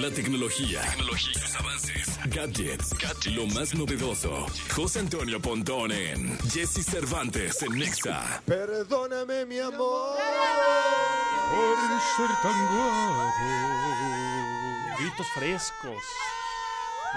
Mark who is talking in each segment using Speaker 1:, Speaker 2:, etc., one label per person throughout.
Speaker 1: La tecnología, tecnología, sus avances, gadgets, lo más novedoso. José Antonio Pontón en Jesse Cervantes en Nexa.
Speaker 2: Perdóname, mi amor.
Speaker 3: Por ser tan guapo. Gritos frescos.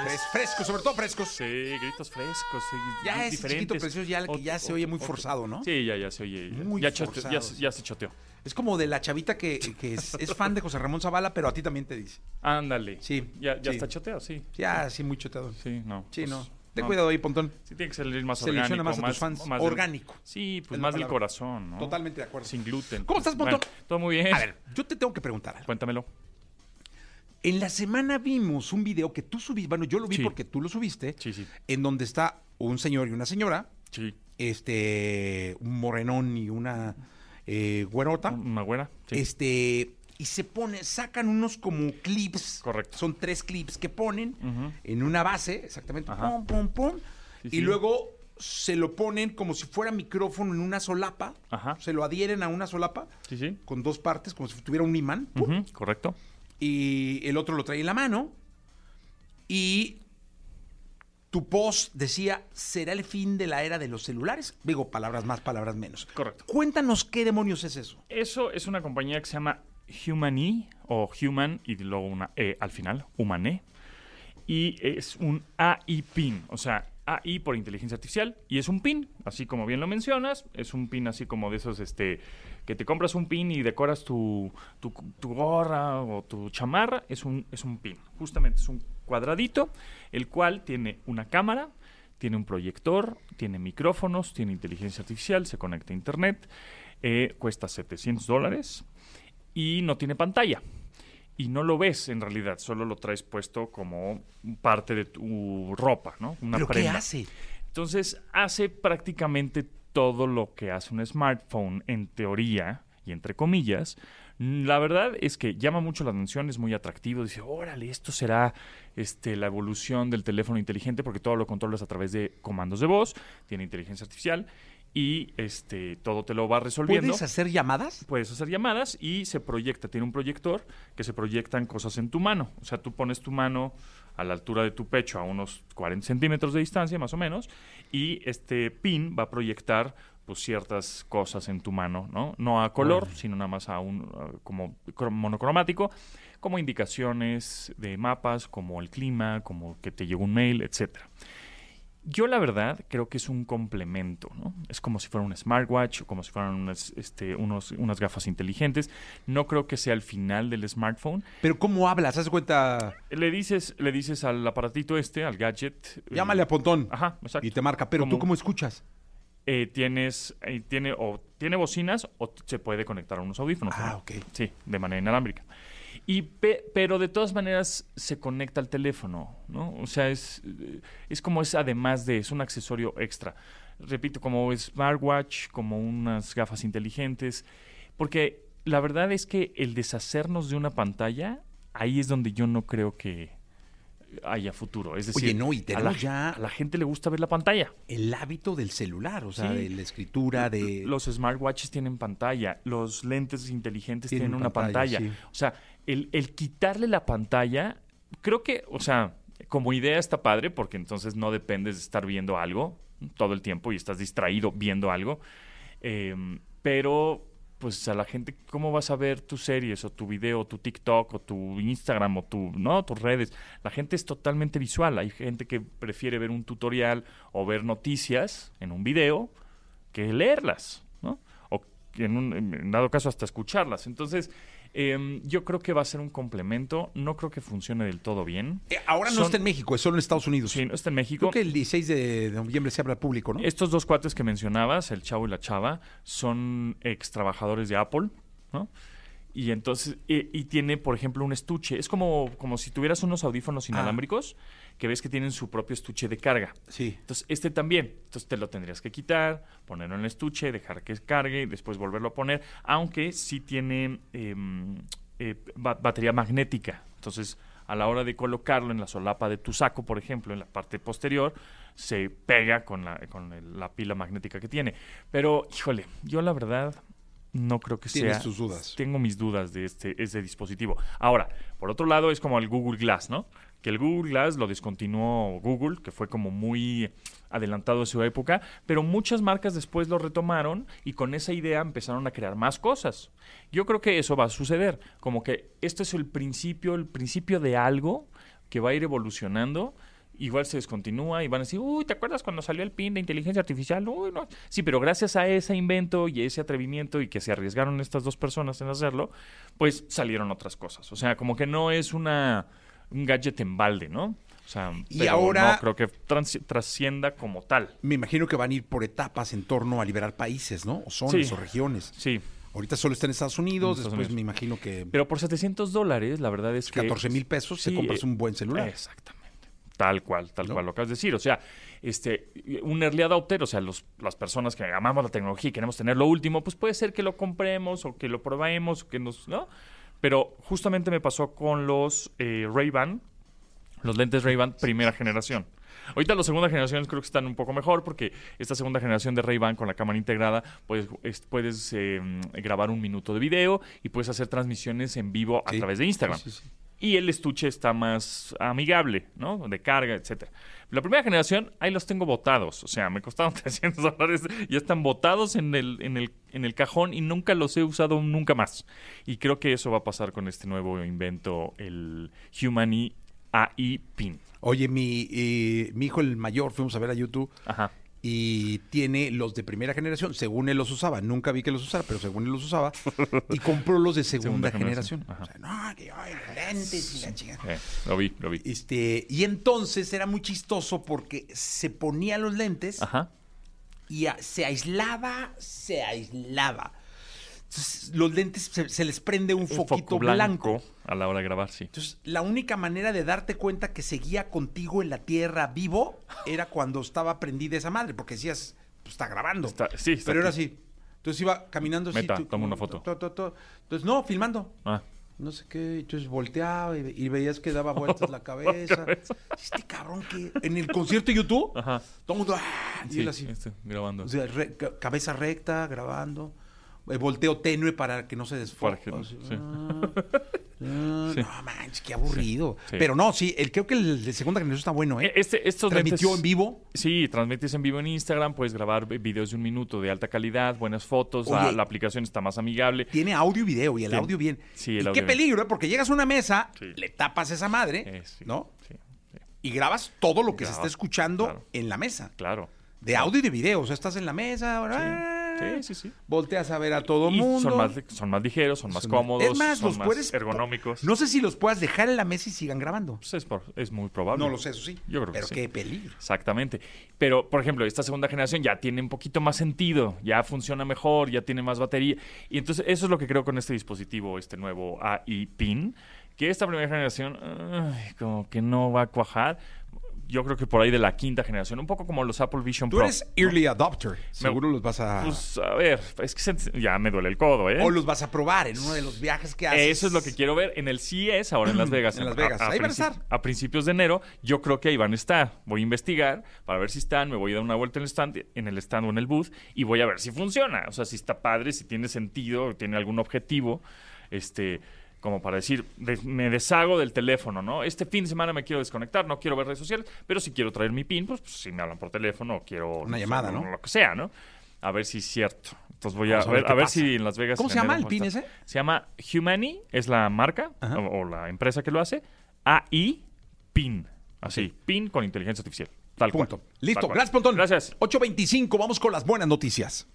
Speaker 4: Fres- frescos, sobre todo frescos.
Speaker 3: Sí, gritos frescos. sí,
Speaker 4: Ya chiquito precioso ya, que ya se oye muy forzado, ¿no?
Speaker 3: Sí, ya, ya se oye. ya-
Speaker 4: Muy
Speaker 3: ya, chote- ya,
Speaker 4: forzado.
Speaker 3: ya se choteó.
Speaker 4: Es como de la chavita que, que es, es fan de José Ramón Zavala, pero a ti también te dice.
Speaker 3: Ándale.
Speaker 4: Sí,
Speaker 3: Ya, ya
Speaker 4: sí.
Speaker 3: está choteado, sí.
Speaker 4: Ya, sí, muy choteado.
Speaker 3: Sí, no.
Speaker 4: Sí,
Speaker 3: pues,
Speaker 4: no. Ten
Speaker 3: no.
Speaker 4: cuidado ahí, Pontón.
Speaker 3: Sí, tiene que salir más
Speaker 4: Selecciona
Speaker 3: orgánico.
Speaker 4: más a tus fans.
Speaker 3: más del-
Speaker 4: Orgánico.
Speaker 3: sí, pues más del corazón, ¿no?
Speaker 4: Totalmente de acuerdo.
Speaker 3: Sin gluten.
Speaker 4: ¿Cómo estás,
Speaker 3: Bueno,
Speaker 4: Pontón?
Speaker 3: todo muy bien.
Speaker 4: A ver, yo te tengo que preguntar algo.
Speaker 3: Cuéntamelo.
Speaker 4: En la semana vimos un video que tú subiste, bueno, yo lo vi
Speaker 3: Sí.
Speaker 4: porque tú lo subiste,
Speaker 3: Sí, sí.
Speaker 4: en donde está un señor y una señora,
Speaker 3: Sí.
Speaker 4: este, un morenón y una eh, güerota,
Speaker 3: Una buena. Sí.
Speaker 4: este, y se pone, sacan unos como clips,
Speaker 3: Correcto.
Speaker 4: son tres clips que ponen en una base, exactamente,
Speaker 3: Ajá.
Speaker 4: pum, pum, pum,
Speaker 3: Sí,
Speaker 4: y
Speaker 3: sí.
Speaker 4: luego se lo ponen como si fuera micrófono en una solapa,
Speaker 3: Ajá.
Speaker 4: se lo adhieren a una solapa
Speaker 3: Sí, sí.
Speaker 4: con dos partes, como si tuviera un imán,
Speaker 3: Correcto.
Speaker 4: y el otro lo trae en la mano y tu post decía, ¿será el fin de la era de los celulares? Digo, palabras más, palabras menos.
Speaker 3: Correcto.
Speaker 4: Cuéntanos qué demonios es eso.
Speaker 3: Eso es una compañía que se llama Humane o Human y luego una E al final, Humane. Y es un AI PIN, o sea, AI por inteligencia artificial y es un PIN, así como bien lo mencionas, es un PIN así como de esos este que te compras un PIN y decoras tu, tu, tu gorra o tu chamarra, es un, es un PIN. Justamente es un cuadradito, el cual tiene una cámara, tiene un proyector, tiene micrófonos, tiene inteligencia artificial, se conecta a internet, eh, cuesta 700 dólares y no tiene pantalla. Y no lo ves en realidad, solo lo traes puesto como parte de tu ropa, ¿no? Una
Speaker 4: ¿Pero qué hace?
Speaker 3: Entonces hace prácticamente todo lo que hace un smartphone en teoría y entre comillas. La verdad es que llama mucho la atención, es muy atractivo. Dice, órale, esto será este, la evolución del teléfono inteligente porque todo lo controlas a través de comandos de voz, tiene inteligencia artificial y este, todo te lo va resolviendo
Speaker 4: ¿Puedes hacer llamadas?
Speaker 3: puedes hacer llamadas y se proyecta, tiene un proyector que se proyectan cosas en tu mano. O sea, tú pones tu mano a la altura de tu pecho a unos 40 centímetros de distancia más o menos y este pin va a proyectar pues ciertas cosas en tu mano, ¿no? No a color, sino nada más a un a como cro- monocromático, como indicaciones de mapas, como el clima, como que te llegó un mail, etcétera. Yo la verdad creo que es un complemento, ¿no? Es como si fuera un smartwatch o como si fueran unas, este, unos, unas gafas inteligentes. No creo que sea el final del smartphone.
Speaker 4: ¿Pero cómo hablas? ¿Haz cuenta?
Speaker 3: Le dices, le dices al aparatito este, al gadget. eh,
Speaker 4: Llámale a Pontón.
Speaker 3: Ajá, exacto.
Speaker 4: Y te marca. ¿Pero tú
Speaker 3: Como-
Speaker 4: cómo escuchas?
Speaker 3: eh, tienes, eh, tiene, o tiene bocinas o se puede conectar a unos audífonos.
Speaker 4: Ah,
Speaker 3: ¿no?
Speaker 4: ok.
Speaker 3: Sí, de manera inalámbrica. Y pe- pero de todas maneras se conecta al teléfono, ¿no? O sea, es, es como es además de, es un accesorio extra. Repito, como smartwatch, como unas gafas inteligentes, porque la verdad es que el deshacernos de una pantalla, ahí es donde yo no creo que haya futuro. Es decir,
Speaker 4: Oye, no, y
Speaker 3: a la,
Speaker 4: tenemos ya-
Speaker 3: a la gente le gusta ver la pantalla.
Speaker 4: El hábito del celular, o sea,
Speaker 3: Sí.
Speaker 4: de la escritura, de...
Speaker 3: Los smartwatches tienen pantalla, los lentes inteligentes
Speaker 4: Tienen
Speaker 3: tienen, una
Speaker 4: pantalla,
Speaker 3: pantalla.
Speaker 4: sí.
Speaker 3: O sea, el, el quitarle la pantalla, creo que, o sea, como idea está padre porque entonces no dependes de estar viendo algo todo el tiempo y estás distraído viendo algo. Eh, pero, pues a la gente, ¿cómo vas a ver tus series o tu video, o tu TikTok o tu Instagram o tu, no, tus redes? La gente es totalmente visual. Hay gente que prefiere ver un tutorial o ver noticias en un video que leerlas, ¿no? O en, un, en dado caso hasta escucharlas. Entonces, eh, yo creo que va a ser un complemento. No creo que funcione del todo bien.
Speaker 4: Eh, ahora no está en México, es solo en Estados Unidos.
Speaker 3: Sí, no está en México.
Speaker 4: Creo que el 16 de noviembre se abre al público, ¿no?
Speaker 3: Estos dos cuates que mencionabas, el chavo y la chava, son ex trabajadores de Apple, ¿no? Y entonces, y, y tiene, por ejemplo, un estuche. Es como, como si tuvieras unos audífonos inalámbricos que ves que tienen su propio estuche de carga.
Speaker 4: Sí.
Speaker 3: Entonces, este también. Entonces, te lo tendrías que quitar, ponerlo en el estuche, dejar que cargue y después volverlo a poner. Aunque sí tiene em, eh, ba- batería magnética. Entonces, a la hora de colocarlo en la solapa de tu saco, por ejemplo, en la parte posterior, se pega con la, con el- la pila magnética que tiene. Pero, híjole, yo la verdad no creo que
Speaker 4: Tienes
Speaker 3: sea.
Speaker 4: tus dudas.
Speaker 3: Tengo mis dudas de este, este dispositivo. Ahora, por otro lado, es como el Google Glass, ¿no? Que el Google Glass lo descontinuó Google, que fue como muy adelantado a su época, pero muchas marcas después lo retomaron y con esa idea empezaron a crear más cosas. Yo creo que eso va a suceder, como que esto es el principio, el principio de algo que va a ir evolucionando igual se descontinúa y van a decir, uy, ¿te acuerdas cuando salió el PIN de inteligencia artificial? Uy, no. Sí, pero gracias a ese invento y ese atrevimiento y que se arriesgaron estas dos personas en hacerlo, pues salieron otras cosas. O sea, como que no es una un gadget en balde, ¿no? O sea,
Speaker 4: Y
Speaker 3: pero
Speaker 4: ahora-
Speaker 3: no creo que trans- trascienda como tal.
Speaker 4: Me imagino que van a ir por etapas en torno a liberar países, ¿no? O zonas
Speaker 3: Sí.
Speaker 4: o regiones.
Speaker 3: Sí,
Speaker 4: Ahorita solo está en Estados Unidos,
Speaker 3: En Estados
Speaker 4: después
Speaker 3: Unidos.
Speaker 4: me imagino que
Speaker 3: pero por 700 dólares, la verdad es que...
Speaker 4: 14 mil pesos
Speaker 3: Sí,
Speaker 4: compras
Speaker 3: eh,
Speaker 4: un buen celular.
Speaker 3: Exactamente. Tal cual, tal
Speaker 4: ¿No?
Speaker 3: cual lo acabas de decir. O sea, este, un early adopter, o sea, los, las personas que amamos la tecnología y queremos tener lo último, pues puede ser que lo compremos o que lo probemos, o que nos, ¿no? Pero justamente me pasó con los eh, Ray-Ban, los lentes Ray-Ban primera generación. Ahorita las segunda generaciones creo que están un poco mejor porque esta segunda generación de Ray-Ban con la cámara integrada puedes, es- puedes eh, grabar un minuto de video y puedes hacer transmisiones en vivo a
Speaker 4: Sí.
Speaker 3: través de Instagram.
Speaker 4: Sí, sí.
Speaker 3: Y el estuche está más amigable, ¿no? De carga, etcétera. La primera generación, ahí los tengo botados. O sea, me costaron 300 dólares. Ya están botados en el, en, el, en el cajón y nunca los he usado nunca más. Y creo que eso va a pasar con este nuevo invento, el Humani AI PIN.
Speaker 4: Oye, mi, eh, mi hijo el mayor, fuimos a ver a YouTube
Speaker 3: Ajá.
Speaker 4: Y tiene los de primera generación, según él los usaba. Nunca vi que los usara, pero según él los usaba. Y compró los de segunda,
Speaker 3: Segunda
Speaker 4: generación.
Speaker 3: generación.
Speaker 4: O sea, no, que ay, lentes y la chingada.
Speaker 3: Eh, lo vi, lo vi.
Speaker 4: Este, y entonces era muy chistoso porque se ponía los lentes
Speaker 3: Ajá.
Speaker 4: y a- se aislaba, se aislaba. Entonces, los lentes se, se les prende un,
Speaker 3: Un
Speaker 4: foquito blanco.
Speaker 3: a la hora de grabar, sí.
Speaker 4: Entonces, la única manera de darte cuenta que seguía contigo en la tierra vivo era cuando estaba prendida esa madre, porque decías, pues está grabando.
Speaker 3: Está- sí, está
Speaker 4: Pero era
Speaker 3: aquí.
Speaker 4: así. Entonces iba caminando así.
Speaker 3: Meta, toma una foto.
Speaker 4: to, to, to. Entonces, no, filmando.
Speaker 3: Ah.
Speaker 4: No sé qué. Entonces volteaba y, y veías que daba vueltas la cabeza.
Speaker 3: cabeza.
Speaker 4: Este cabrón que. En el concierto de YouTube,
Speaker 3: Ajá.
Speaker 4: todo el mundo. ¡ah! Y
Speaker 3: Sí,
Speaker 4: él así.
Speaker 3: este, grabando.
Speaker 4: O sea, re- ca- cabeza recta, grabando. Eh, volteo tenue para que no se desfoque.
Speaker 3: No- sí.
Speaker 4: ah, ah,
Speaker 3: Sí.
Speaker 4: No manches, qué aburrido.
Speaker 3: Sí.
Speaker 4: Pero no, sí, el, creo que el de segunda generación está bueno, ¿eh?
Speaker 3: Eh, Este, estos
Speaker 4: Transmitió
Speaker 3: lentes-
Speaker 4: en vivo.
Speaker 3: Sí, transmites en vivo en Instagram, puedes grabar vi- videos de un minuto de alta calidad, buenas fotos, la,
Speaker 4: Oye.
Speaker 3: la aplicación está más amigable.
Speaker 4: Tiene audio y video, y el audio bien.
Speaker 3: Sí, el
Speaker 4: y
Speaker 3: audio
Speaker 4: qué
Speaker 3: bien.
Speaker 4: peligro, ¿eh? Porque llegas a una mesa, le tapas esa madre,
Speaker 3: Eh,
Speaker 4: ¿no? Y grabas todo lo que se está escuchando
Speaker 3: claro.
Speaker 4: en la mesa.
Speaker 3: claro.
Speaker 4: De audio y de video. O sea, estás en la mesa, ahora.
Speaker 3: Sí, sí, sí.
Speaker 4: Volteas a ver a todo
Speaker 3: Y
Speaker 4: mundo.
Speaker 3: son más, son más ligeros, son más
Speaker 4: Son-
Speaker 3: cómodos,
Speaker 4: Es más,
Speaker 3: son
Speaker 4: los
Speaker 3: más
Speaker 4: puedes.
Speaker 3: ergonómicos.
Speaker 4: No sé si los puedas dejar en la mesa y sigan grabando.
Speaker 3: Pues es, por- es muy probable.
Speaker 4: No lo sé, eso sí.
Speaker 3: Yo creo que
Speaker 4: Pero
Speaker 3: sí.
Speaker 4: qué peligro.
Speaker 3: Exactamente. Pero, por ejemplo, esta segunda generación ya tiene un poquito más sentido, ya funciona mejor, ya tiene más batería. Y entonces eso es lo que creo con este dispositivo, este nuevo AI PIN, que esta primera generación ay, como que no va a cuajar. Yo creo que por ahí de la quinta generación, un poco como los Apple Vision
Speaker 4: Tú
Speaker 3: Pro.
Speaker 4: eres early adopter. Seguro los vas a.
Speaker 3: Pues a ver, es que se- ya me duele el codo, ¿eh?
Speaker 4: o los vas a probar en uno de los viajes que haces.
Speaker 3: Eso es lo que quiero ver en el CES ahora en Las Vegas.
Speaker 4: En Las Vegas. Ahí van a estar.
Speaker 3: A principios de enero, yo creo que ahí van a estar. Voy a investigar para ver si están, me voy a dar una vuelta en el stand, en el stand o en el booth y voy a ver si funciona. O sea, si está padre, si tiene sentido, tiene algún objetivo, este, como para decir, me deshago del teléfono, ¿no? Este fin de semana me quiero desconectar, no quiero ver redes sociales, pero si quiero traer mi PIN, pues, pues, si me hablan por teléfono o quiero
Speaker 4: Una llamada, ¿no?
Speaker 3: Lo que sea, ¿no? A ver si es cierto. Entonces voy a,
Speaker 4: ver
Speaker 3: a ver si en Las Vegas.
Speaker 4: ¿Cómo se llama el PIN ese?
Speaker 3: Se llama Humani, es la marca o, o la empresa que lo hace. AI PIN. Así, PIN con inteligencia artificial. Tal
Speaker 4: Punto.
Speaker 3: cual.
Speaker 4: Listo.
Speaker 3: Tal cual.
Speaker 4: Gracias, Pontón.
Speaker 3: Gracias.
Speaker 4: 8.25. Vamos con las buenas noticias.